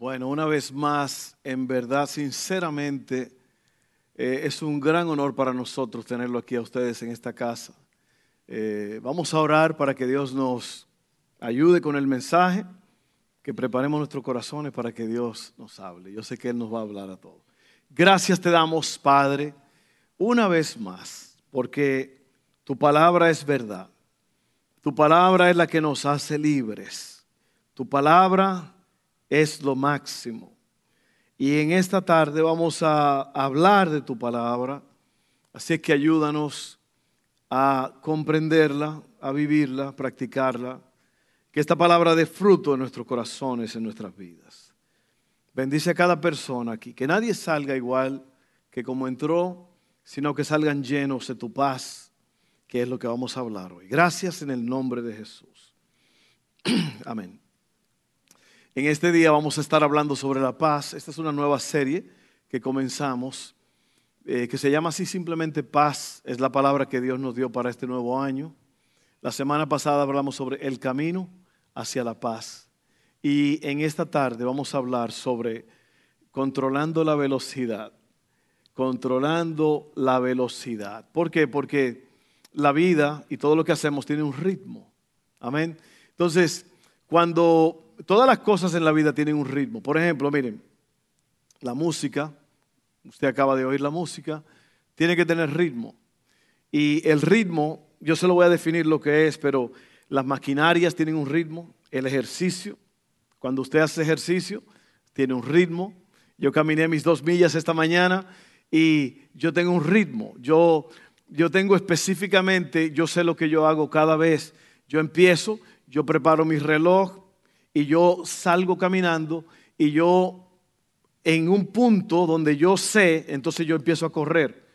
Bueno, una vez más, en verdad, sinceramente, eh, es un gran honor para nosotros tenerlo aquí a ustedes en esta casa. Eh, vamos a orar para que Dios nos ayude con el mensaje, que preparemos nuestros corazones para que Dios nos hable. Yo sé que Él nos va a hablar a todos. Gracias te damos, Padre, una vez más, porque tu palabra es verdad. Tu palabra es la que nos hace libres. Tu palabra es lo máximo. Y en esta tarde vamos a hablar de tu palabra, así que ayúdanos a comprenderla, a vivirla, practicarla, que esta palabra dé fruto en nuestros corazones, en nuestras vidas. Bendice a cada persona aquí, que nadie salga igual que como entró, sino que salgan llenos de tu paz, que es lo que vamos a hablar hoy. Gracias en el nombre de Jesús. Amén. En este día vamos a estar hablando sobre la paz. Esta es una nueva serie que comenzamos, eh, que se llama así simplemente paz. Es la palabra que Dios nos dio para este nuevo año. La semana pasada hablamos sobre el camino hacia la paz. Y en esta tarde vamos a hablar sobre controlando la velocidad. Controlando la velocidad. ¿Por qué? Porque la vida y todo lo que hacemos tiene un ritmo. Amén. Entonces, cuando todas las cosas en la vida tienen un ritmo. Por ejemplo, miren, la música, usted acaba de oír la música, tiene que tener ritmo. Y el ritmo, yo se lo voy a definir lo que es, pero las maquinarias tienen un ritmo, el ejercicio, cuando usted hace ejercicio, tiene un ritmo. Yo caminé mis dos millas esta mañana y yo tengo un ritmo. Yo, yo tengo específicamente, yo sé lo que yo hago cada vez. Yo empiezo, yo preparo mi reloj, y yo salgo caminando y yo en un punto donde yo sé, entonces yo empiezo a correr.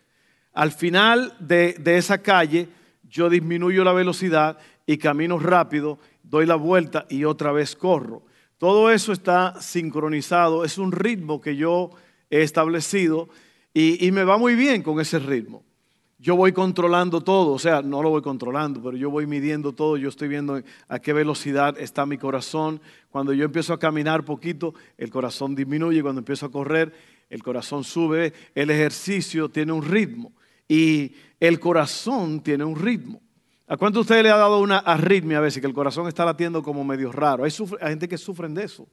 Al final de, esa calle yo disminuyo la velocidad y camino rápido, doy la vuelta y otra vez corro. Todo eso está sincronizado, es un ritmo que yo he establecido y me va muy bien con ese ritmo yo voy controlando todo, o sea, no lo voy controlando, pero yo voy midiendo todo, yo estoy viendo a qué velocidad está mi corazón. Cuando yo empiezo a caminar poquito, el corazón disminuye, cuando empiezo a correr, el corazón sube. El ejercicio tiene un ritmo y el corazón tiene un ritmo. ¿A cuánto usted le ha dado una arritmia a veces, que el corazón está latiendo como medio raro? Hay, hay gente que sufren de eso,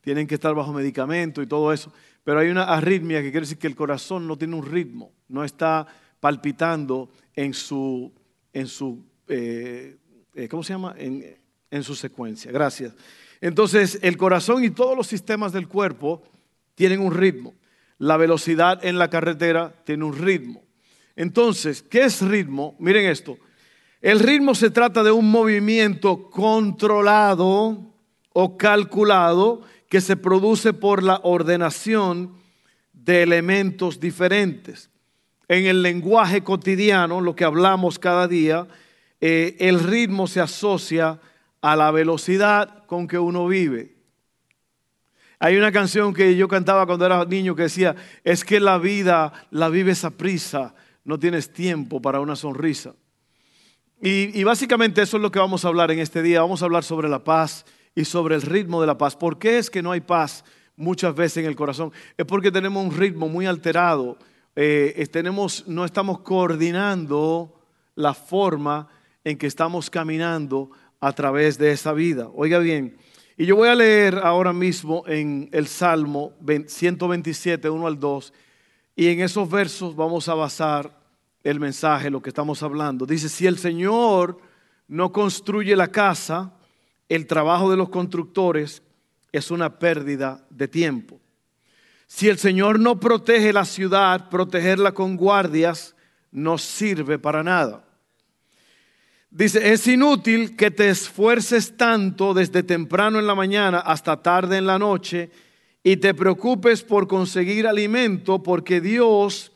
tienen que estar bajo medicamento y todo eso, pero hay una arritmia que quiere decir que el corazón no tiene un ritmo, no está palpitando en su, en su eh, eh, ¿cómo se llama? En, en su secuencia. Gracias. Entonces, el corazón y todos los sistemas del cuerpo tienen un ritmo. La velocidad en la carretera tiene un ritmo. Entonces, ¿qué es ritmo? Miren esto. El ritmo se trata de un movimiento controlado o calculado que se produce por la ordenación de elementos diferentes en el lenguaje cotidiano, lo que hablamos cada día, eh, el ritmo se asocia a la velocidad con que uno vive. Hay una canción que yo cantaba cuando era niño que decía, es que la vida la vives a prisa, no tienes tiempo para una sonrisa. Y, y, básicamente eso es lo que vamos a hablar en este día. Vamos a hablar sobre la paz y sobre el ritmo de la paz. ¿Por qué es que no hay paz muchas veces en el corazón? Es porque tenemos un ritmo muy alterado eh, tenemos, no estamos coordinando la forma en que estamos caminando a través de esa vida. Oiga bien, y yo voy a leer ahora mismo en el Salmo 127, 1 al 2, y en esos versos vamos a basar el mensaje, lo que estamos hablando. Dice, si el Señor no construye la casa, el trabajo de los constructores es una pérdida de tiempo. Si el Señor no protege la ciudad, protegerla con guardias no sirve para nada. Dice, es inútil que te esfuerces tanto desde temprano en la mañana hasta tarde en la noche y te preocupes por conseguir alimento porque Dios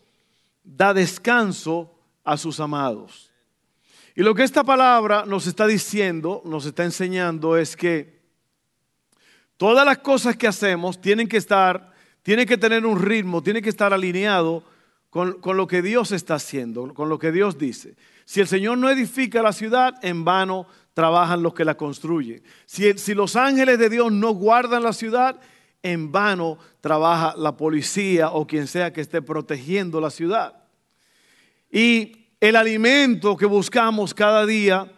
da descanso a sus amados. Y lo que esta palabra nos está diciendo, nos está enseñando es que todas las cosas que hacemos tienen que estar, tienen que tener un ritmo, tienen que estar alineado con, lo que Dios está haciendo, con lo que Dios dice. Si el Señor no edifica la ciudad, en vano trabajan los que la construyen. Si, si los ángeles de Dios no guardan la ciudad, en vano trabaja la policía o quien sea que esté protegiendo la ciudad. Y el alimento que buscamos cada día,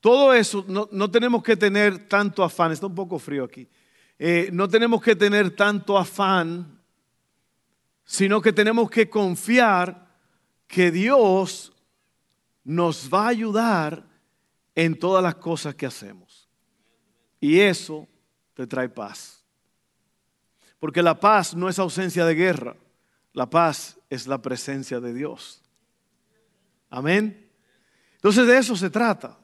todo eso, no, tenemos que tener tanto afán, está un poco frío aquí, eh, no tenemos que tener tanto afán, sino que tenemos que confiar que Dios nos va a ayudar en todas las cosas que hacemos. Y eso te trae paz. Porque la paz no es ausencia de guerra, la paz es la presencia de Dios. Amén. Entonces de eso se trata.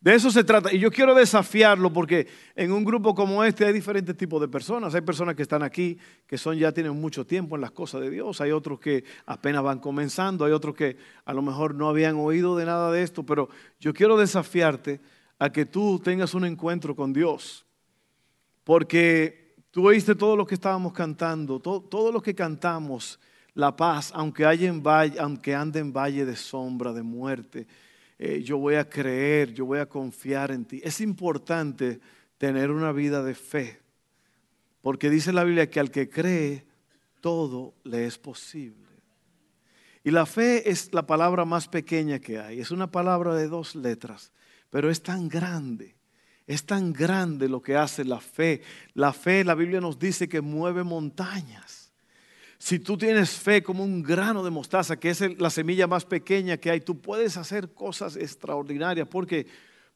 De eso se trata. Y yo quiero desafiarlo porque en un grupo como este hay diferentes tipos de personas. Hay personas que están aquí, que son ya tienen mucho tiempo en las cosas de Dios. Hay otros que apenas van comenzando. Hay otros que a lo mejor no habían oído de nada de esto. Pero yo quiero desafiarte a que tú tengas un encuentro con Dios. Porque tú oíste todo lo que estábamos cantando, todo, todo lo que cantamos, la paz, aunque, haya en valle, aunque ande en valle de sombra, de muerte eh, yo voy a creer, yo voy a confiar en ti. Es importante tener una vida de fe, porque dice la Biblia que al que cree, todo le es posible. Y la fe es la palabra más pequeña que hay, es una palabra de dos letras, pero es tan grande. Es tan grande lo que hace la fe. La fe, la Biblia nos dice que mueve montañas. Si tú tienes fe como un grano de mostaza, que es la semilla más pequeña que hay, tú puedes hacer cosas extraordinarias. porque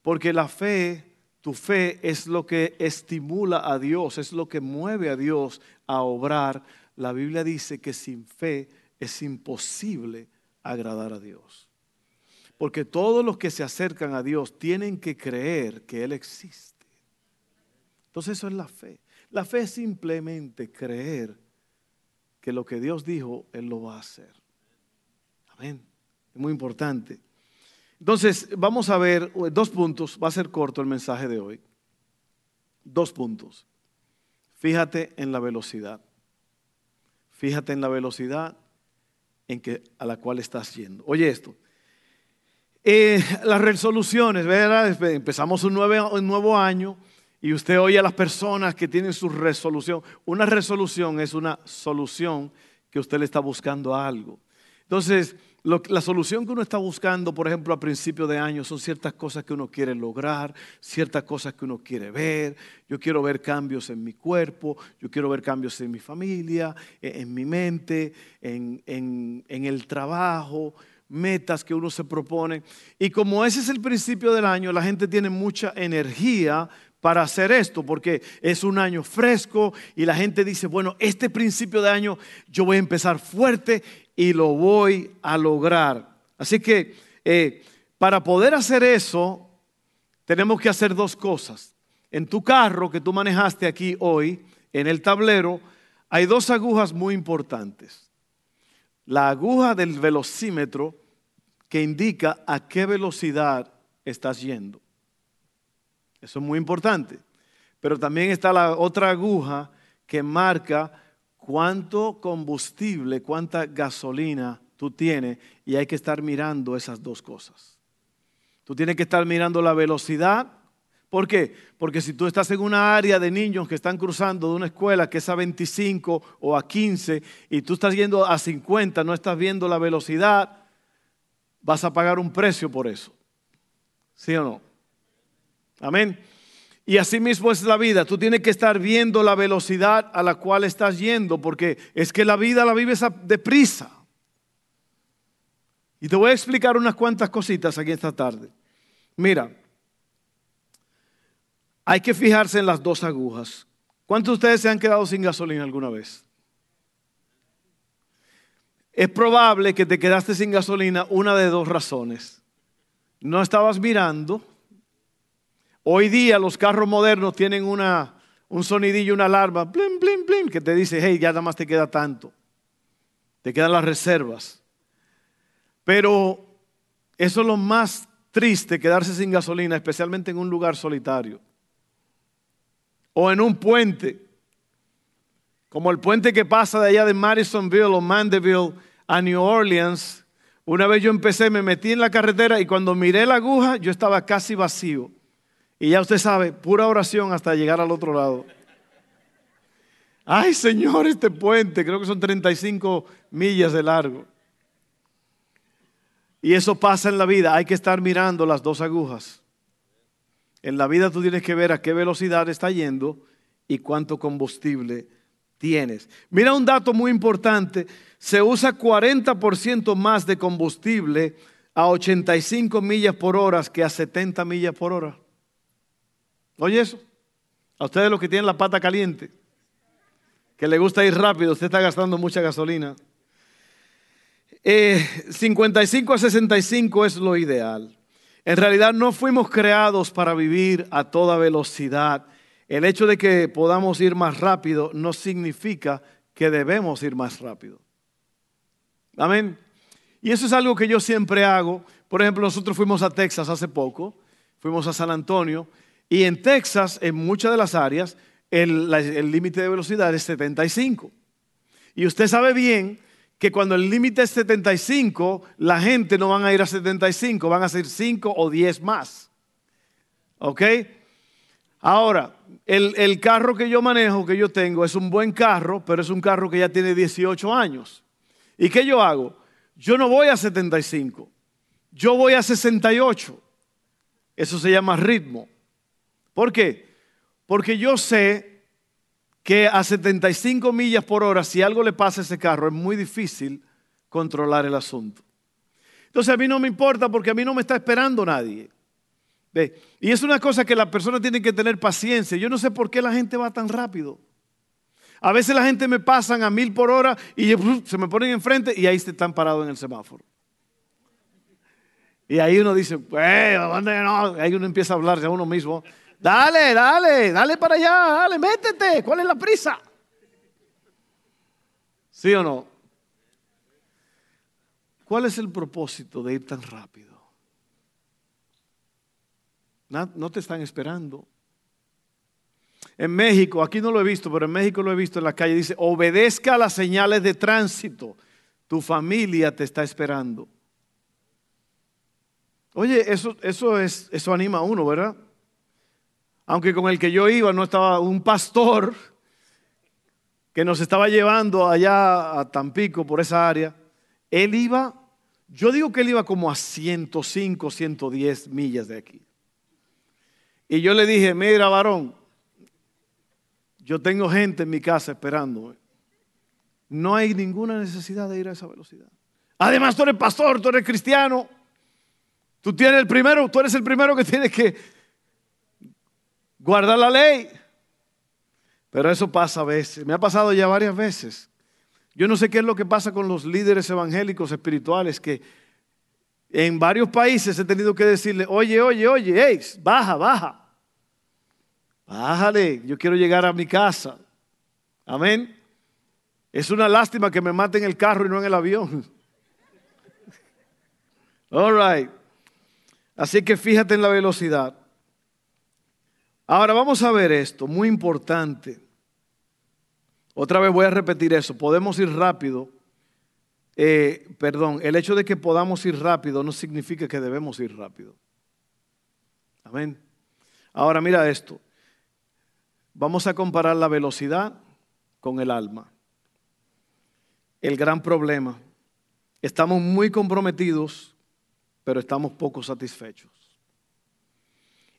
Porque la fe, tu fe es lo que estimula a Dios, es lo que mueve a Dios a obrar. La Biblia dice que sin fe es imposible agradar a Dios. Porque todos los que se acercan a Dios tienen que creer que Él existe. Entonces eso es la fe. La fe es simplemente creer que lo que Dios dijo, Él lo va a hacer. Amén. Es muy importante. Entonces, vamos a ver eh, dos puntos. Va a ser corto el mensaje de hoy. Dos puntos. Fíjate en la velocidad. Fíjate en la velocidad en que, a la cual estás yendo. Oye esto. Eh, las resoluciones, ¿verdad? Empezamos un nuevo, un nuevo año y usted oye a las personas que tienen su resolución. Una resolución es una solución que usted le está buscando a algo. Entonces, la solución que uno está buscando, por ejemplo, a principio de año, son ciertas cosas que uno quiere lograr, ciertas cosas que uno quiere ver. Yo quiero ver cambios en mi cuerpo, yo quiero ver cambios en mi familia, e, en, mi mente, en, en el trabajo, metas que uno se propone. Y como ese es el principio del año, la gente tiene mucha energía para hacer esto, porque es un año fresco y la gente dice, bueno, este principio de año yo voy a empezar fuerte y lo voy a lograr. Así que eh, para poder hacer eso, tenemos que hacer dos cosas. En tu carro que tú manejaste aquí hoy, en el tablero, hay dos agujas muy importantes. La aguja del velocímetro que indica a qué velocidad estás yendo. Eso es muy importante. Pero también está la otra aguja que marca cuánto combustible, cuánta gasolina tú tienes y hay que estar mirando esas dos cosas. Tú tienes que estar mirando la velocidad. ¿Por qué? Porque si tú estás en una área de niños que están cruzando de una escuela que es a 25 o a 15 y tú estás yendo a 50, no estás viendo la velocidad, vas a pagar un precio por eso. ¿Sí o no? Amén. Y así mismo es la vida. Tú tienes que estar viendo la velocidad a la cual estás yendo, porque es que la vida la vives deprisa. Y te voy a explicar unas cuantas cositas aquí esta tarde. Mira, hay que fijarse en las dos agujas. ¿Cuántos de ustedes se han quedado sin gasolina alguna vez? Es probable que te quedaste sin gasolina una de dos razones. No estabas mirando Hoy día los carros modernos tienen una, un sonidillo, una alarma, blim, blim, blim, que te dice, hey, ya nada más te queda tanto. Te quedan las reservas. Pero eso es lo más triste, quedarse sin gasolina, especialmente en un lugar solitario. O en un puente, como el puente que pasa de allá de Madisonville o Mandeville a New Orleans. Una vez yo empecé, me metí en la carretera y cuando miré la aguja, yo estaba casi vacío. Y ya usted sabe, pura oración hasta llegar al otro lado. Ay, Señor, este puente, creo que son 35 millas de largo. Y eso pasa en la vida, hay que estar mirando las dos agujas. En la vida tú tienes que ver a qué velocidad está yendo y cuánto combustible tienes. Mira un dato muy importante, se usa 40% más de combustible a 85 millas por hora que a 70 millas por hora. Oye eso, a ustedes los que tienen la pata caliente, que le gusta ir rápido, usted está gastando mucha gasolina. 55 eh, a 65 es lo ideal. En realidad no fuimos creados para vivir a toda velocidad. El hecho de que podamos ir más rápido no significa que debemos ir más rápido. Amén. Y eso es algo que yo siempre hago. Por ejemplo, nosotros fuimos a Texas hace poco, fuimos a San Antonio, y en Texas, en muchas de las áreas, el límite de velocidad es 75. Y usted sabe bien que cuando el límite es 75, la gente no van a ir a 75, van a ser 5 o 10 más. ¿Ok? Ahora, el, el, carro que yo manejo, que yo tengo, es un buen carro, pero es un carro que ya tiene 18 años. ¿Y qué yo hago? Yo no voy a 75, yo voy a 68. Eso se llama ritmo. ¿Por qué? Porque yo sé que a 75 millas por hora, si algo le pasa a ese carro, es muy difícil controlar el asunto. Entonces a mí no me importa porque a mí no me está esperando nadie. Y es una cosa que la persona tiene que tener paciencia. Yo no sé por qué la gente va tan rápido. A veces la gente me pasan a mil por hora y se me ponen enfrente y ahí están parados en el semáforo. Y ahí uno dice, pues, ¿dónde no? Ahí uno empieza a hablarse a uno mismo. Dale, dale, dale para allá, dale, métete. ¿Cuál es la prisa? ¿Sí o no? ¿Cuál es el propósito de ir tan rápido? No te están esperando. En México, aquí no lo he visto, pero en México lo he visto en la calle, dice, obedezca las señales de tránsito. Tu familia te está esperando. Oye, eso, eso, es, eso anima a uno, ¿verdad? Aunque con el que yo iba no estaba un pastor que nos estaba llevando allá a Tampico por esa área, él iba, yo digo que él iba como a 105, 110 millas de aquí. Y yo le dije, mira varón, yo tengo gente en mi casa esperando. No hay ninguna necesidad de ir a esa velocidad. Además, tú eres pastor, tú eres cristiano. Tú tienes el primero, tú eres el primero que tienes que guardar la ley. Pero eso pasa a veces. Me ha pasado ya varias veces. Yo no sé qué es lo que pasa con los líderes evangélicos espirituales que en varios países he tenido que decirle, oye, oye, oye, hey, baja, baja. Bájale, yo quiero llegar a mi casa. Amén. Es una lástima que me maten en el carro y no en el avión. All right. Así que fíjate en la velocidad. Ahora vamos a ver esto, muy importante. Otra vez voy a repetir eso, podemos ir rápido. Eh, perdón, el hecho de que podamos ir rápido no significa que debemos ir rápido. Amén. Ahora mira esto. Vamos a comparar la velocidad con el alma. El gran problema. Estamos muy comprometidos, pero estamos poco satisfechos.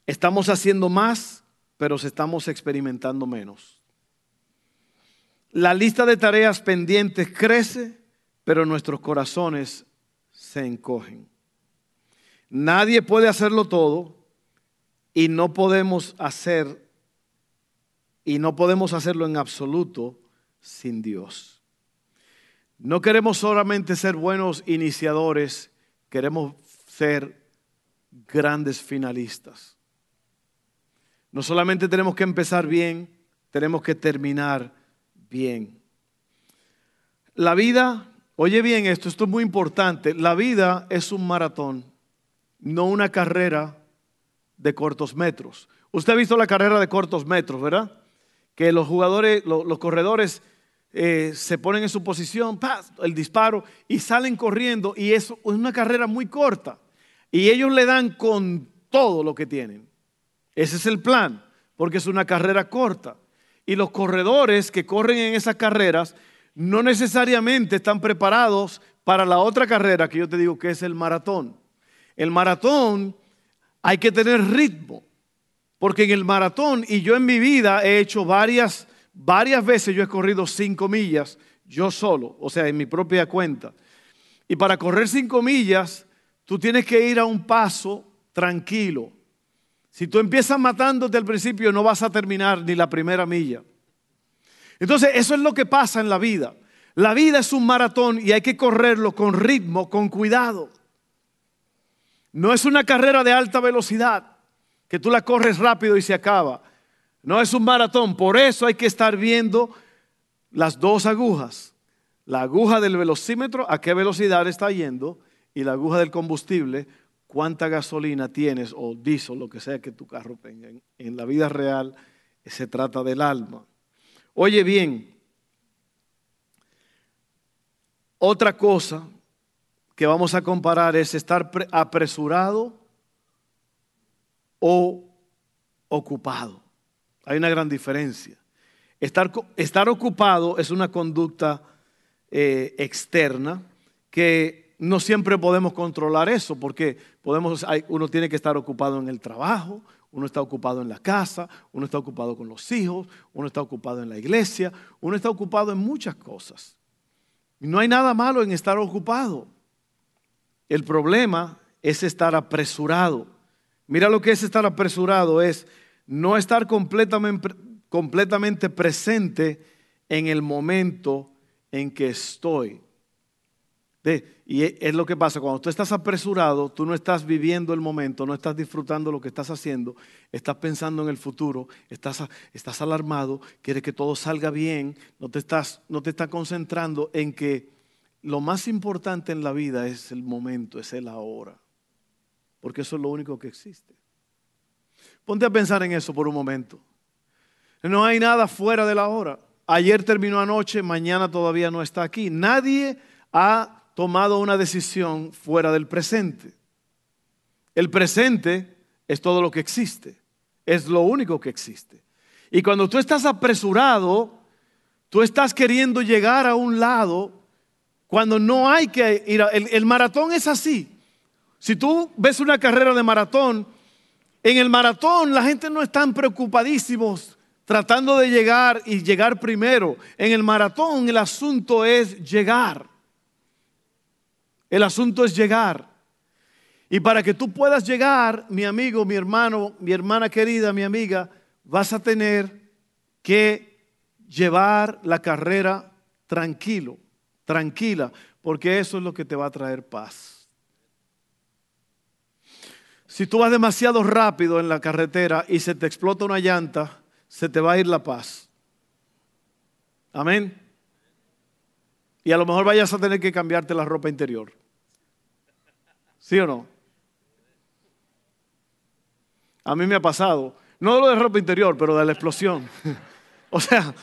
Estamos haciendo más, pero estamos experimentando menos. La lista de tareas pendientes crece, pero nuestros corazones se encogen. Nadie puede hacerlo todo y no podemos hacer y no podemos hacerlo en absoluto sin Dios. No queremos solamente ser buenos iniciadores, queremos ser grandes finalistas. No solamente tenemos que empezar bien, tenemos que terminar bien. La vida, oye bien esto, esto es muy importante, la vida es un maratón, no una carrera de cortos metros. Usted ha visto la carrera de cortos metros, ¿verdad? Que los jugadores, los, corredores eh, se ponen en su posición, el disparo, y salen corriendo, y es una carrera muy corta. Y ellos le dan con todo lo que tienen. Ese es el plan, porque es una carrera corta. Y los corredores que corren en esas carreras no necesariamente están preparados para la otra carrera que yo te digo que es el maratón. El maratón hay que tener ritmo, porque en el maratón, y yo en mi vida he hecho varias, varias veces, yo he corrido cinco millas, yo solo, o sea, en mi propia cuenta. Y para correr cinco millas, tú tienes que ir a un paso tranquilo. Si tú empiezas matándote al principio, no vas a terminar ni la primera milla. Entonces, eso es lo que pasa en la vida. La vida es un maratón y hay que correrlo con ritmo, con cuidado. No es una carrera de alta velocidad, que tú la corres rápido y se acaba. No es un maratón, por eso hay que estar viendo las dos agujas. La aguja del velocímetro, a qué velocidad está yendo, y la aguja del combustible, cuánta gasolina tienes o diésel, lo que sea que tu carro tenga. En, la vida real se trata del alma. Oye bien, otra cosa que vamos a comparar es estar apresurado o ocupado. Hay una gran diferencia. Estar, estar ocupado es una conducta eh, externa que no siempre podemos controlar eso, porque podemos, uno tiene que estar ocupado en el trabajo, uno está ocupado en la casa, uno está ocupado con los hijos, uno está ocupado en la iglesia, uno está ocupado en muchas cosas. No hay nada malo en estar ocupado. El problema es estar apresurado. Mira lo que es estar apresurado, es no estar completamente, completamente presente en el momento en que estoy y e, es lo que pasa, cuando tú estás apresurado, tú no estás viviendo el momento, no estás disfrutando lo que estás haciendo, estás pensando en el futuro, estás, estás alarmado, quieres que todo salga bien, no te, estás, no te estás concentrando en que lo más importante en la vida es el momento, es el ahora, porque eso es lo único que existe. Ponte a pensar en eso por un momento. No hay nada fuera de la hora. Ayer terminó anoche, mañana todavía no está aquí. Nadie ha tomado una decisión fuera del presente. El presente es todo lo que existe, es lo único que existe. Y cuando tú estás apresurado, tú estás queriendo llegar a un lado cuando no hay que ir a, el, el maratón es así. Si tú ves una carrera de maratón, en el maratón la gente no están preocupadísimos tratando de llegar y llegar primero. En el maratón el asunto es llegar. El asunto es llegar. Y para que tú puedas llegar, mi amigo, mi hermano, mi hermana querida, mi amiga, vas a tener que llevar la carrera tranquilo, tranquila, porque eso es lo que te va a traer paz. Si tú vas demasiado rápido en la carretera y se te explota una llanta, se te va a ir la paz. Amén. Y a lo mejor vayas a tener que cambiarte la ropa interior. ¿Sí o no? A mí me ha pasado, no lo de ropa interior, pero de la explosión. o sea,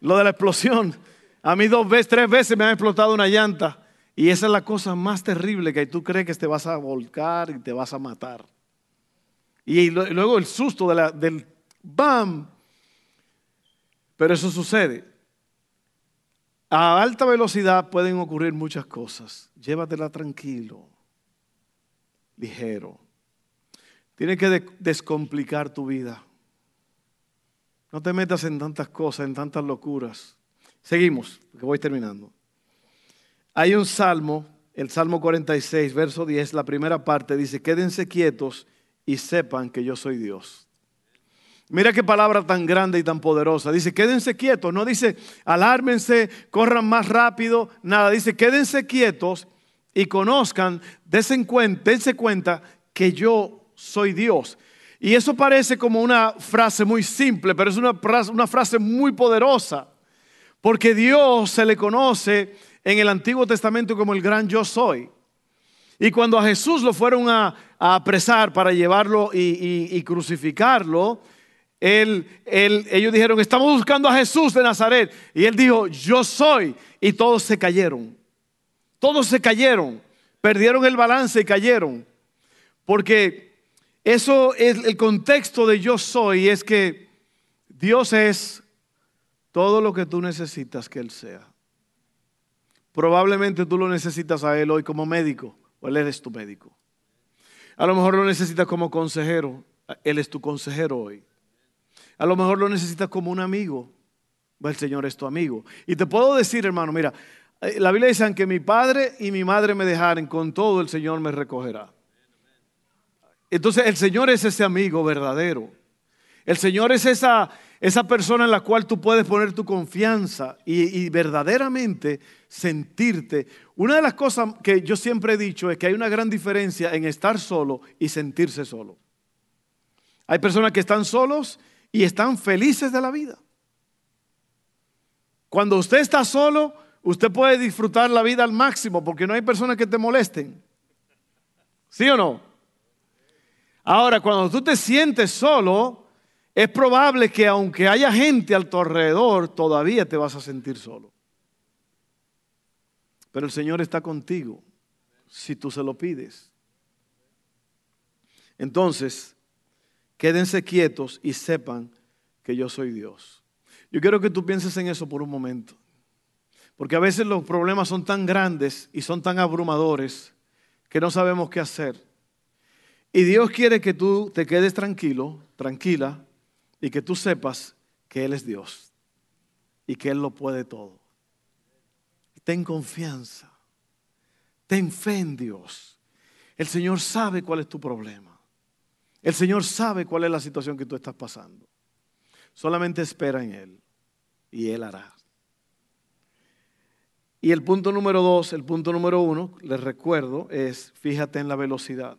lo de la explosión. A mí dos veces, tres veces me han explotado una llanta. Y esa es la cosa más terrible que tú crees que te vas a volcar y te vas a matar. Y luego el susto del ¡bam! Pero eso sucede. A alta velocidad pueden ocurrir muchas cosas. Llévatela tranquilo ligero. Tienes que descomplicar tu vida. No te metas en tantas cosas, en tantas locuras. Seguimos, porque voy terminando. Hay un salmo, el Salmo 46, verso 10, la primera parte dice, quédense quietos y sepan que yo soy Dios. Mira qué palabra tan grande y tan poderosa. Dice, quédense quietos. No dice, alármense, corran más rápido. Nada, dice, quédense quietos y conozcan, dense cuenta, que yo soy Dios. Y eso parece como una frase muy simple, pero es una frase, muy poderosa, porque Dios se le conoce en el Antiguo Testamento como el gran yo soy. Y cuando a Jesús lo fueron a, apresar para llevarlo y, crucificarlo, ellos dijeron, estamos buscando a Jesús de Nazaret. Y él dijo, yo soy. Y todos se cayeron. Todos se cayeron. Perdieron el balance y cayeron. Porque eso es el contexto de yo soy. Es que Dios es todo lo que tú necesitas que Él sea. Probablemente tú lo necesitas a Él hoy como médico o Él es tu médico. A lo mejor lo necesitas como consejero, Él es tu consejero hoy. A lo mejor lo necesitas como un amigo, el Señor es tu amigo. Y te puedo decir, hermano, mira, la Biblia dice que mi padre y mi madre me dejaren, con todo el Señor me recogerá. Entonces el Señor es ese amigo verdadero. El Señor es esa, esa persona en la cual tú puedes poner tu confianza y, verdaderamente sentirte. Una de las cosas que yo siempre he dicho es que hay una gran diferencia en estar solo y sentirse solo. Hay personas que están solos y están felices de la vida. Cuando usted está solo, usted puede disfrutar la vida al máximo porque no hay personas que te molesten. ¿Sí o no? Ahora, cuando tú te sientes solo, es probable que aunque haya gente a tu alrededor, todavía te vas a sentir solo. Pero el Señor está contigo si tú se lo pides. Entonces, quédense quietos y sepan que yo soy Dios. Yo quiero que tú pienses en eso por un momento. Porque a veces los problemas son tan grandes y son tan abrumadores que no sabemos qué hacer. Y Dios quiere que tú te quedes tranquilo, tranquila, y que tú sepas que Él es Dios y que Él lo puede todo. Ten confianza, ten fe en Dios. El Señor sabe cuál es tu problema. El Señor sabe cuál es la situación que tú estás pasando. Solamente espera en Él y Él hará. Y el punto número dos, el punto número uno, les recuerdo, es fíjate en la velocidad.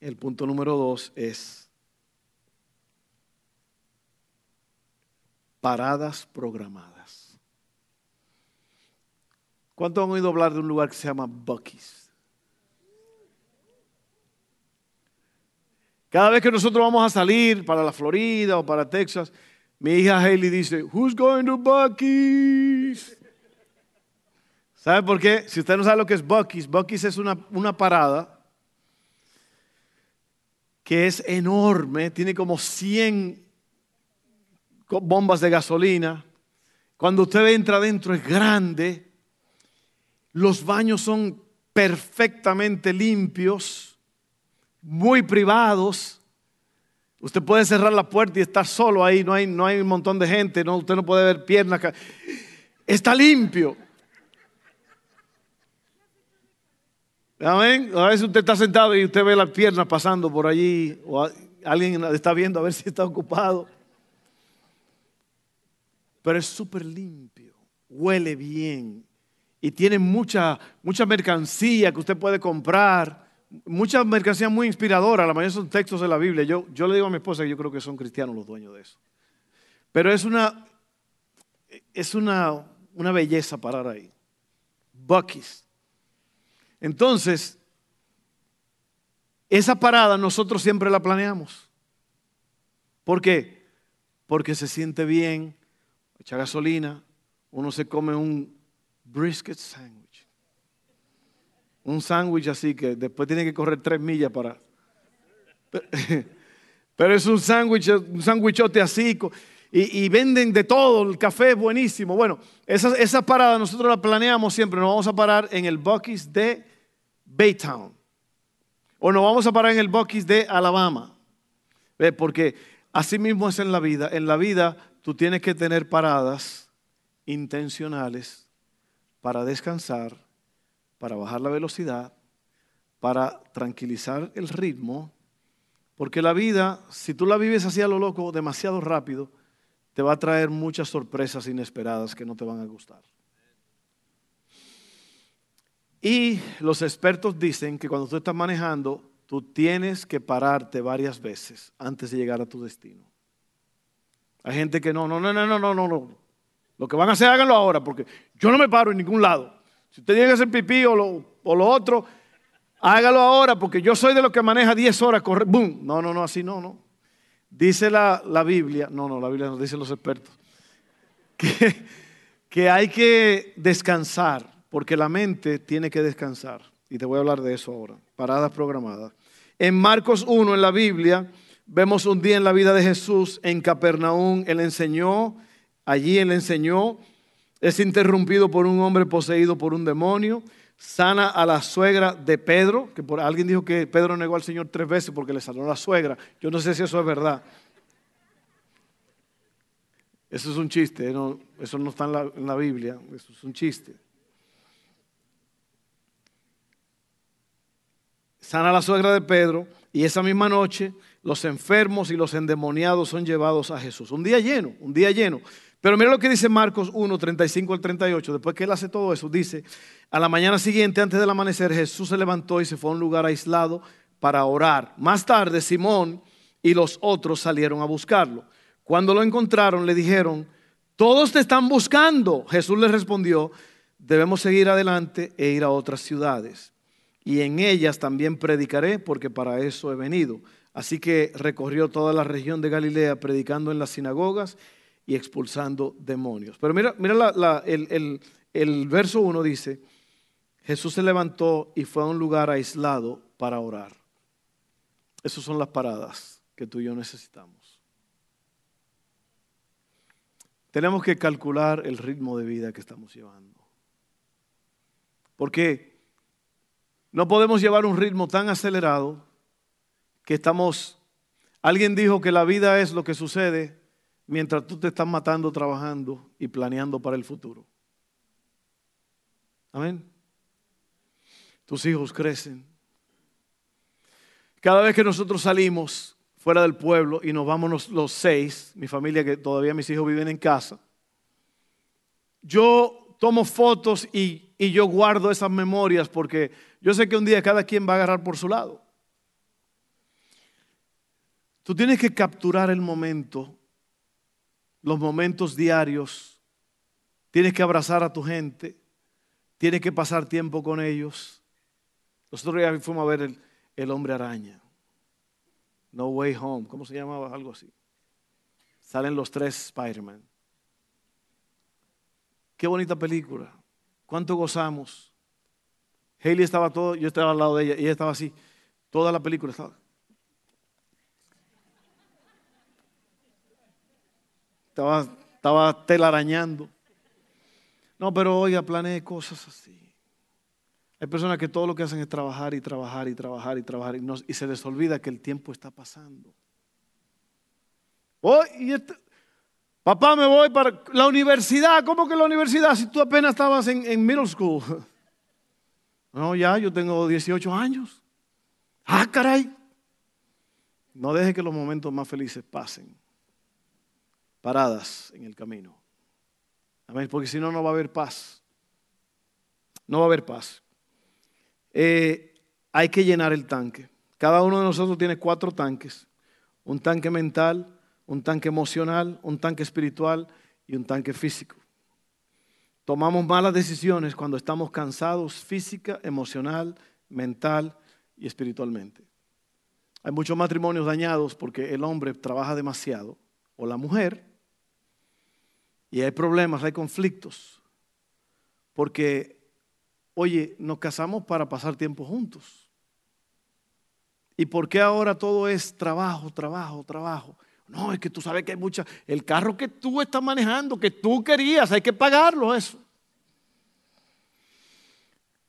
El punto número dos es paradas programadas. ¿Cuántos han oído hablar de un lugar que se llama Bucky's? Cada vez que nosotros vamos a salir para la Florida o para Texas, mi hija Haley dice, Who's going to Bucky's? ¿Sabe por qué? Si usted no sabe lo que es Bucky's, Bucky's es una, una parada que es enorme, tiene como 100 bombas de gasolina. Cuando usted entra adentro es grande. Los baños son perfectamente limpios, muy privados. Usted puede cerrar la puerta y estar solo ahí, no hay, no hay un montón de gente, usted no puede ver piernas. Está limpio. Amén. A veces usted está sentado y usted ve las piernas pasando por allí, o alguien está viendo a ver si está ocupado pero es súper limpio, huele bien y tiene mucha, mucha mercancía que usted puede comprar, mucha mercancía muy inspiradora, la mayoría son textos de la Biblia. Yo, yo le digo a mi esposa que yo creo que son cristianos los dueños de eso. Pero es una, es una, una belleza parar ahí. Bucky's. Entonces, esa parada nosotros siempre la planeamos. ¿Por qué? Porque se siente bien, echa gasolina, uno se come un brisket sandwich. Un sándwich así que después tiene que correr tres millas para... Pero es un sándwich, un sándwichote así. Y, venden de todo, el café es buenísimo. Bueno, esa, esa parada nosotros la planeamos siempre. Nos vamos a parar en el Bucky's de Baytown. O nos vamos a parar en el Bucky's de Alabama. Porque así mismo es en la vida. En la vida tú tienes que tener paradas intencionales para descansar, para bajar la velocidad, para tranquilizar el ritmo, porque la vida, si tú la vives así a lo loco, demasiado rápido, te va a traer muchas sorpresas inesperadas que no te van a gustar. Y los expertos dicen que cuando tú estás manejando, tú tienes que pararte varias veces antes de llegar a tu destino. Hay gente que no, no, no, no, no, no, no. Lo que van a hacer, háganlo ahora, porque yo no me paro en ningún lado. Si usted tiene que hacer pipí o lo, o lo otro, hágalo ahora, porque yo soy de los que maneja 10 horas, corre, boom. No, no, no, así no, no. Dice la, la Biblia, no, no, la Biblia nos dice los expertos, que, que hay que descansar, porque la mente tiene que descansar. Y te voy a hablar de eso ahora, paradas programadas. En Marcos 1, en la Biblia, vemos un día en la vida de Jesús en Capernaum, él enseñó, allí él enseñó, es interrumpido por un hombre poseído por un demonio, sana a la suegra de Pedro, que por, alguien dijo que Pedro negó al Señor tres veces porque le sanó la suegra. Yo no sé si eso es verdad. Eso es un chiste, eso no está en la, en la Biblia, eso es un chiste. Sana a la suegra de Pedro y esa misma noche los enfermos y los endemoniados son llevados a Jesús. Un día lleno, un día lleno. Pero mira lo que dice Marcos 1, 35 al 38. Después que él hace todo eso, dice, a la mañana siguiente, antes del amanecer, Jesús se levantó y se fue a un lugar aislado para orar. Más tarde, Simón y los otros salieron a buscarlo. Cuando lo encontraron, le dijeron, todos te están buscando. Jesús les respondió, debemos seguir adelante e ir a otras ciudades. Y en ellas también predicaré, porque para eso he venido. Así que recorrió toda la región de Galilea, predicando en las sinagogas y expulsando demonios. Pero mira, mira el, el verso 1 dice, Jesús se levantó y fue a un lugar aislado para orar. Esas son las paradas que tú y yo necesitamos. Tenemos que calcular el ritmo de vida que estamos llevando. Porque no podemos llevar un ritmo tan acelerado que estamos... Alguien dijo que la vida es lo que sucede mientras tú te estás matando trabajando y planeando para el futuro. Amén. Tus hijos crecen. Cada vez que nosotros salimos fuera del pueblo y nos vamos los seis, mi familia que todavía mis hijos viven en casa, yo tomo fotos y, yo guardo esas memorias porque yo sé que un día cada quien va a agarrar por su lado. Tú tienes que capturar el momento los momentos diarios, tienes que abrazar a tu gente, tienes que pasar tiempo con ellos. Nosotros ya fuimos a ver el, hombre araña. No Way Home, ¿cómo se llamaba? Algo así. Salen los tres Spider-Man. Qué bonita película. ¿Cuánto gozamos? Haley estaba todo, yo estaba al lado de ella y ella estaba así. Toda la película estaba. Estaba, estaba telarañando. No, pero oiga, planeé cosas así. Hay personas que todo lo que hacen es trabajar y trabajar y trabajar y trabajar y, se les olvida que el tiempo está pasando. y este, papá, me voy para la universidad. ¿Cómo que la universidad? Si tú apenas estabas en, en middle school. No, ya, yo tengo 18 años. Ah, caray. No deje que los momentos más felices pasen paradas en el camino. Amén, porque si no, no va a haber paz. No va a haber paz. Eh, hay que llenar el tanque. Cada uno de nosotros tiene cuatro tanques. Un tanque mental, un tanque emocional, un tanque espiritual y un tanque físico. Tomamos malas decisiones cuando estamos cansados física, emocional, mental y espiritualmente. Hay muchos matrimonios dañados porque el hombre trabaja demasiado o la mujer y hay problemas, hay conflictos. Porque, oye, nos casamos para pasar tiempo juntos. ¿Y por qué ahora todo es trabajo, trabajo, trabajo? No, es que tú sabes que hay mucha... El carro que tú estás manejando, que tú querías, hay que pagarlo eso.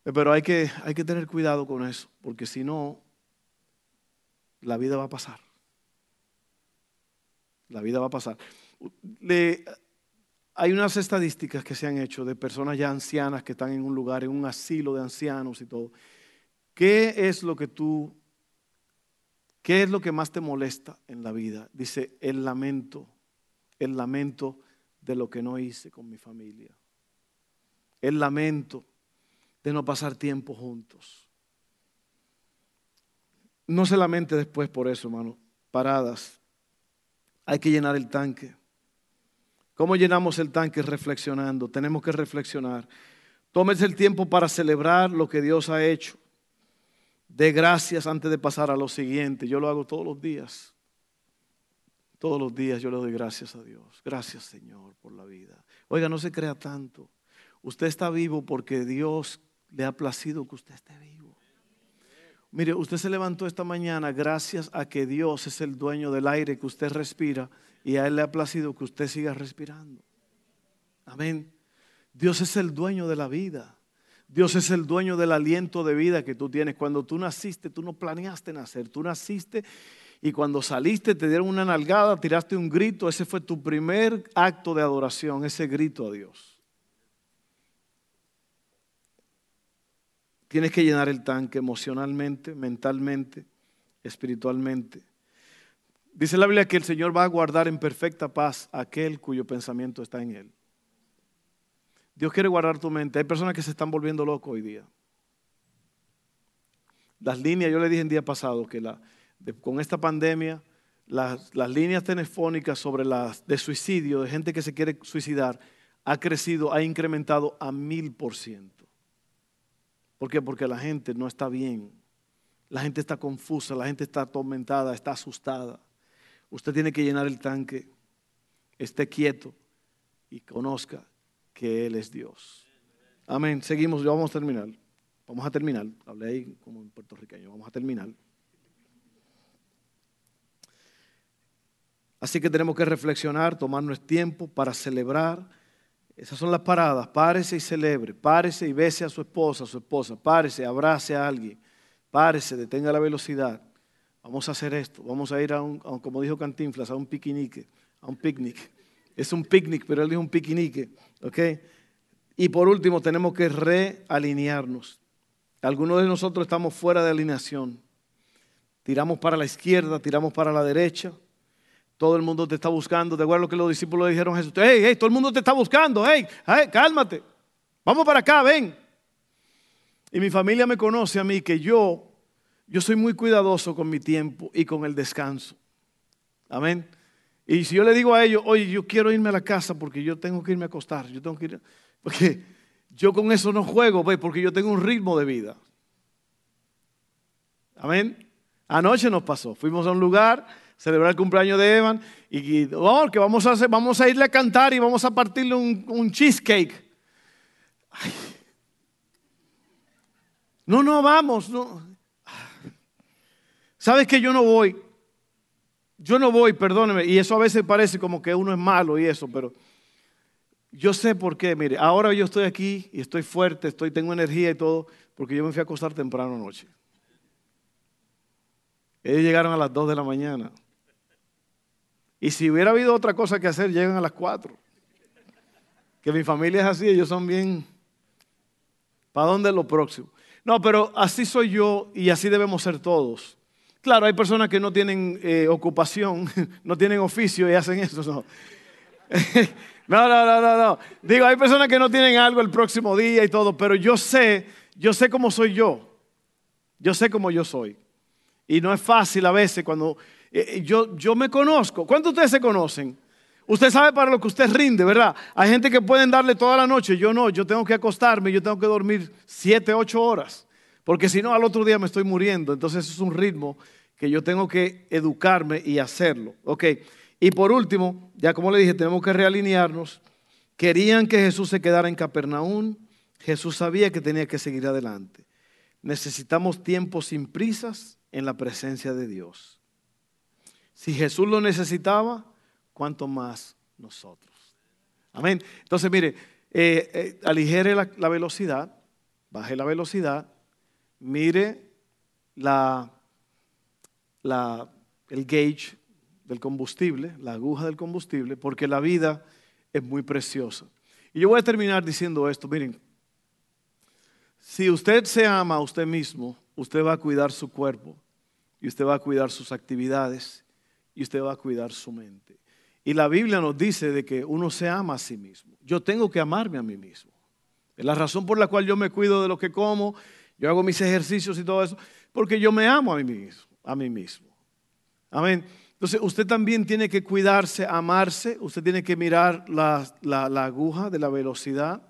Pero hay que, hay que tener cuidado con eso, porque si no, la vida va a pasar. La vida va a pasar. Le, hay unas estadísticas que se han hecho de personas ya ancianas que están en un lugar, en un asilo de ancianos y todo. ¿Qué es lo que tú, qué es lo que más te molesta en la vida? Dice, el lamento, el lamento de lo que no hice con mi familia. El lamento de no pasar tiempo juntos. no solamente después por eso, hermano, paradas. Hay que llenar el tanque. ¿Cómo llenamos el tanque? Reflexionando. Tenemos que reflexionar. Tómese el tiempo para celebrar lo que Dios ha hecho. De gracias antes de pasar a lo siguiente. Yo lo hago todos los días. Todos los días yo le doy gracias a Dios. Gracias Señor por la vida. Oiga, no se crea tanto. Usted está vivo porque Dios le ha placido que usted esté vivo. Mire, usted se levantó esta mañana gracias a que Dios es el dueño del aire que usted respira y a Él le ha placido que usted siga respirando. Amén. Dios es el dueño de la vida. Dios es el dueño del aliento de vida que tú tienes. Cuando tú naciste, tú no planeaste nacer. Tú naciste y cuando saliste te dieron una nalgada, tiraste un grito. Ese fue tu primer acto de adoración, ese grito a Dios. Tienes que llenar el tanque emocionalmente, mentalmente, espiritualmente. Dice la Biblia que el Señor va a guardar en perfecta paz aquel cuyo pensamiento está en Él. Dios quiere guardar tu mente. Hay personas que se están volviendo locos hoy día. Las líneas, yo le dije el día pasado que con esta pandemia, las, las, líneas telefónicas sobre las de suicidio, de gente que se quiere suicidar, ha crecido, ha incrementado a mil por ciento. ¿Por qué? Porque la gente no está bien. La gente está confusa, la gente está atormentada, está asustada. Usted tiene que llenar el tanque, esté quieto y conozca que Él es Dios. Amén. Seguimos, vamos a terminar. Vamos a terminar. Hablé ahí como en puertorriqueño. Vamos a terminar. Así que tenemos que reflexionar, tomarnos tiempo para celebrar. Esas son las paradas. Párese y celebre. Párese y bese a su esposa, a su esposa. Párese, abrace a alguien. Párese, detenga la velocidad. Vamos a hacer esto. Vamos a ir a un, como dijo Cantinflas, a un piquinique, a un picnic. Es un picnic, pero él dijo un piquinique. ¿Ok? Y por último, tenemos que realinearnos. Algunos de nosotros estamos fuera de alineación. Tiramos para la izquierda, tiramos para la derecha. Todo el mundo te está buscando. ¿De acuerdo lo que los discípulos dijeron a Jesús? Hey, hey, todo el mundo te está buscando. Hey, hey, cálmate. Vamos para acá, ven. Y mi familia me conoce a mí que yo, yo soy muy cuidadoso con mi tiempo y con el descanso. Amén. Y si yo le digo a ellos, oye, yo quiero irme a la casa porque yo tengo que irme a acostar, yo tengo que ir, porque yo con eso no juego, porque yo tengo un ritmo de vida. Amén. Anoche nos pasó, fuimos a un lugar, celebrar el cumpleaños de Evan y, oh, que vamos a, vamos a irle a cantar y vamos a partirle un, cheesecake. No, no, vamos. No. ¿Sabes que yo no voy? Yo no voy, perdóneme, y eso a veces parece como que uno es malo y eso, pero yo sé por qué. Mire, ahora yo estoy aquí y estoy fuerte, estoy, tengo energía y todo, porque yo me fui a acostar temprano anoche. Ellos llegaron a las 2 de la mañana. Y si hubiera habido otra cosa que hacer, llegan a las 4. Que mi familia es así, ellos son bien... ¿Para dónde es lo próximo? No, pero así soy yo y así debemos ser todos. Claro, hay personas que no tienen eh, ocupación, no tienen oficio y hacen eso. No. no, no, no, no, no. Digo, hay personas que no tienen algo el próximo día y todo, pero yo sé, yo sé cómo soy yo. Yo sé cómo yo soy. Y no es fácil a veces cuando eh, eh, yo, yo me conozco. ¿Cuántos de ustedes se conocen? Usted sabe para lo que usted rinde, ¿verdad? Hay gente que pueden darle toda la noche, yo no, yo tengo que acostarme, yo tengo que dormir siete, ocho horas, porque si no al otro día me estoy muriendo. Entonces es un ritmo que yo tengo que educarme y hacerlo. Ok, y por último, ya como le dije, tenemos que realinearnos. Querían que Jesús se quedara en Capernaum. Jesús sabía que tenía que seguir adelante. Necesitamos tiempo sin prisas en la presencia de Dios. Si Jesús lo necesitaba, ¿cuánto más nosotros? Amén. Entonces, mire, eh, eh, aligere la, la velocidad, baje la velocidad, mire la el gauge del combustible, la aguja del combustible, porque la vida es muy preciosa. Y yo voy a terminar diciendo esto, miren, si usted se ama a usted mismo, usted va a cuidar su cuerpo y usted va a cuidar sus actividades y usted va a cuidar su mente. Y la Biblia nos dice de que uno se ama a sí mismo. Yo tengo que amarme a mí mismo. Es la razón por la cual yo me cuido de lo que como, yo hago mis ejercicios y todo eso, porque yo me amo a mí mismo. A mí mismo. Amén. Entonces usted también tiene que cuidarse, amarse, usted tiene que mirar la, la aguja de la velocidad.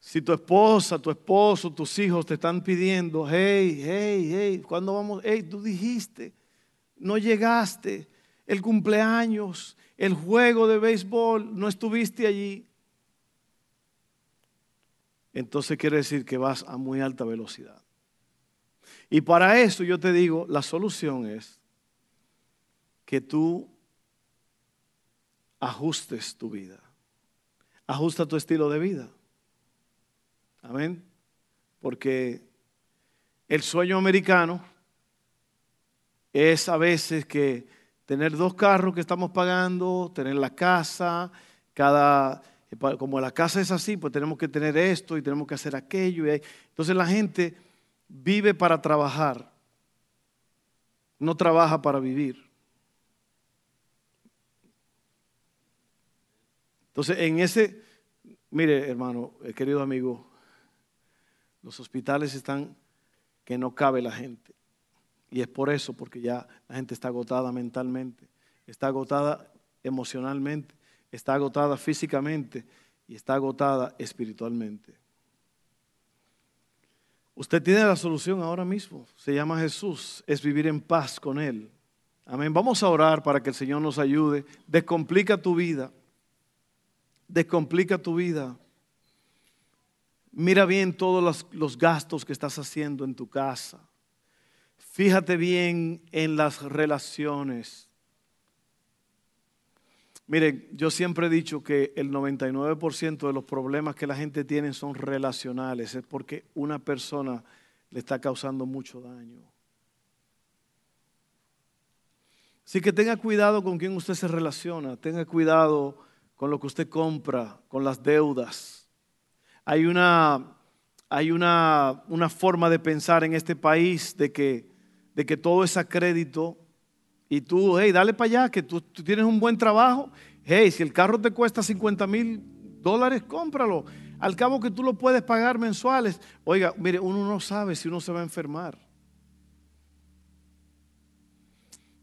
Si tu esposa, tu esposo, tus hijos te están pidiendo, hey, hey, hey, ¿cuándo vamos? Hey, tú dijiste, no llegaste, el cumpleaños, el juego de béisbol, no estuviste allí. Entonces quiere decir que vas a muy alta velocidad. Y para eso yo te digo, la solución es que tú ajustes tu vida. Ajusta tu estilo de vida. Amén. Porque el sueño americano es a veces que tener dos carros que estamos pagando, tener la casa, cada, como la casa es así, pues tenemos que tener esto y tenemos que hacer aquello. Y entonces la gente vive para trabajar, no trabaja para vivir. Entonces, en ese, mire hermano, eh, querido amigo, los hospitales están que no cabe la gente. Y es por eso, porque ya la gente está agotada mentalmente, está agotada emocionalmente, está agotada físicamente y está agotada espiritualmente. Usted tiene la solución ahora mismo. Se llama Jesús. Es vivir en paz con Él. Amén. Vamos a orar para que el Señor nos ayude. Descomplica tu vida. Descomplica tu vida. Mira bien todos los, gastos que estás haciendo en tu casa. Fíjate bien en las relaciones. Mire, yo siempre he dicho que el 99% de los problemas que la gente tiene son relacionales. Es porque una persona le está causando mucho daño. Así que tenga cuidado con quién usted se relaciona. Tenga cuidado con lo que usted compra, con las deudas hay una, hay una, una forma de pensar en este país de que, de que todo es a crédito y tú, hey, dale para allá, que tú, tienes un buen trabajo. Hey, si el carro te cuesta 50 mil dólares, cómpralo. Al cabo que tú lo puedes pagar mensuales. Oiga, mire, uno no sabe si uno se va a enfermar.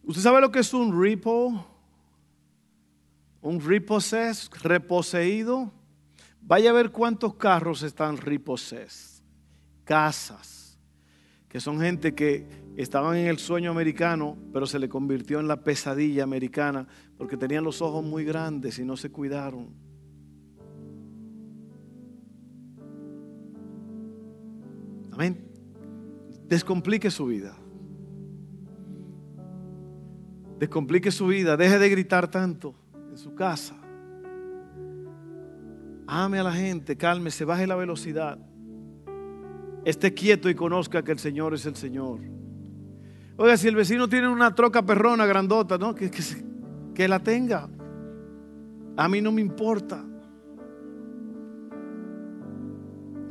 ¿Usted sabe lo que es un repo? Un repossessed, reposeído. Vaya a ver cuántos carros están riposes, casas, que son gente que estaban en el sueño americano, pero se le convirtió en la pesadilla americana porque tenían los ojos muy grandes y no se cuidaron. Amén. Descomplique su vida. Descomplique su vida. Deje de gritar tanto en su casa. Ame a la gente, cálmese, baje la velocidad. Esté quieto y conozca que el Señor es el Señor. Oiga, si el vecino tiene una troca perrona grandota, ¿no? Que, que la tenga. A mí no me importa.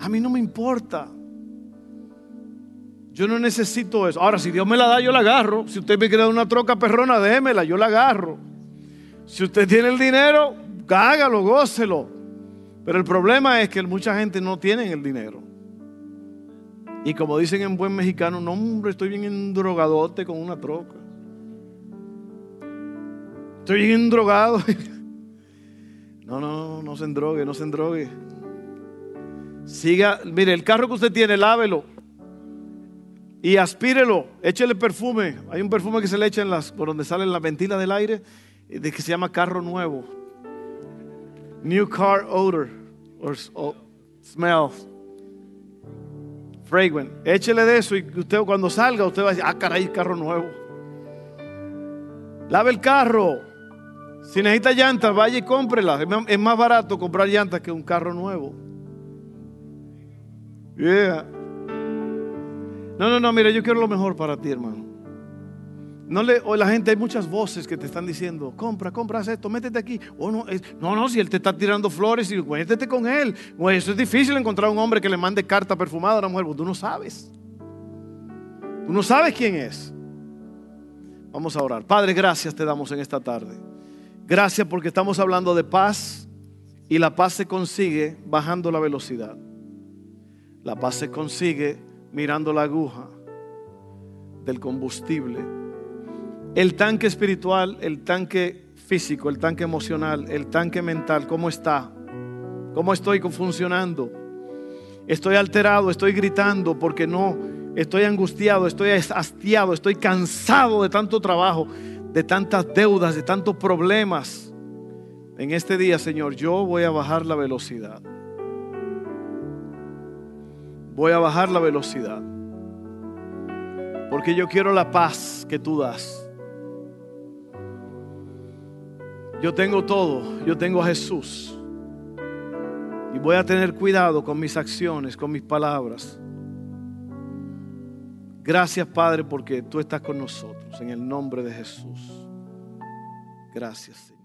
A mí no me importa. Yo no necesito eso. Ahora, si Dios me la da, yo la agarro. Si usted me quiere dar una troca perrona, démela, yo la agarro. Si usted tiene el dinero, hágalo, gócelo. Pero el problema es que mucha gente no tiene el dinero. Y como dicen en buen mexicano, no, hombre, estoy bien endrogadote con una troca. Estoy bien endrogado. No, no, no se endrogue, no se endrogue. Siga, mire, el carro que usted tiene, lávelo. Y aspírelo, échele perfume. Hay un perfume que se le echa en las, por donde salen las ventilas del aire, eh, de que se llama carro nuevo. New car odor or, smell. Fragrant. Échele de eso y usted cuando salga usted va a decir, ah, caray, carro nuevo. Lave el carro. Si necesita llantas, vaya y cómprela. Es más barato comprar llantas que un carro nuevo. Yeah. No, no, no, mire, yo quiero lo mejor para ti, hermano. No le, o la gente, hay muchas voces que te están diciendo, compra, compra, esto, métete aquí. O no, no, no, si él te está tirando flores, y métete con él. O eso es difícil encontrar un hombre que le mande carta perfumada a una mujer, tú no sabes. Tú no sabes quién es. Vamos a orar. Padre, gracias te damos en esta tarde. Gracias porque estamos hablando de paz y la paz se consigue bajando la velocidad. La paz se consigue mirando la aguja del combustible. El tanque espiritual, el tanque físico, el tanque emocional, el tanque mental, ¿cómo está? ¿Cómo estoy funcionando? Estoy alterado, estoy gritando porque no, estoy angustiado, estoy hastiado, estoy cansado de tanto trabajo, de tantas deudas, de tantos problemas. En este día, Señor, yo voy a bajar la velocidad. Voy a bajar la velocidad. Porque yo quiero la paz que tú das. Yo tengo todo, yo tengo a Jesús. Y voy a tener cuidado con mis acciones, con mis palabras. Gracias Padre porque tú estás con nosotros. En el nombre de Jesús. Gracias.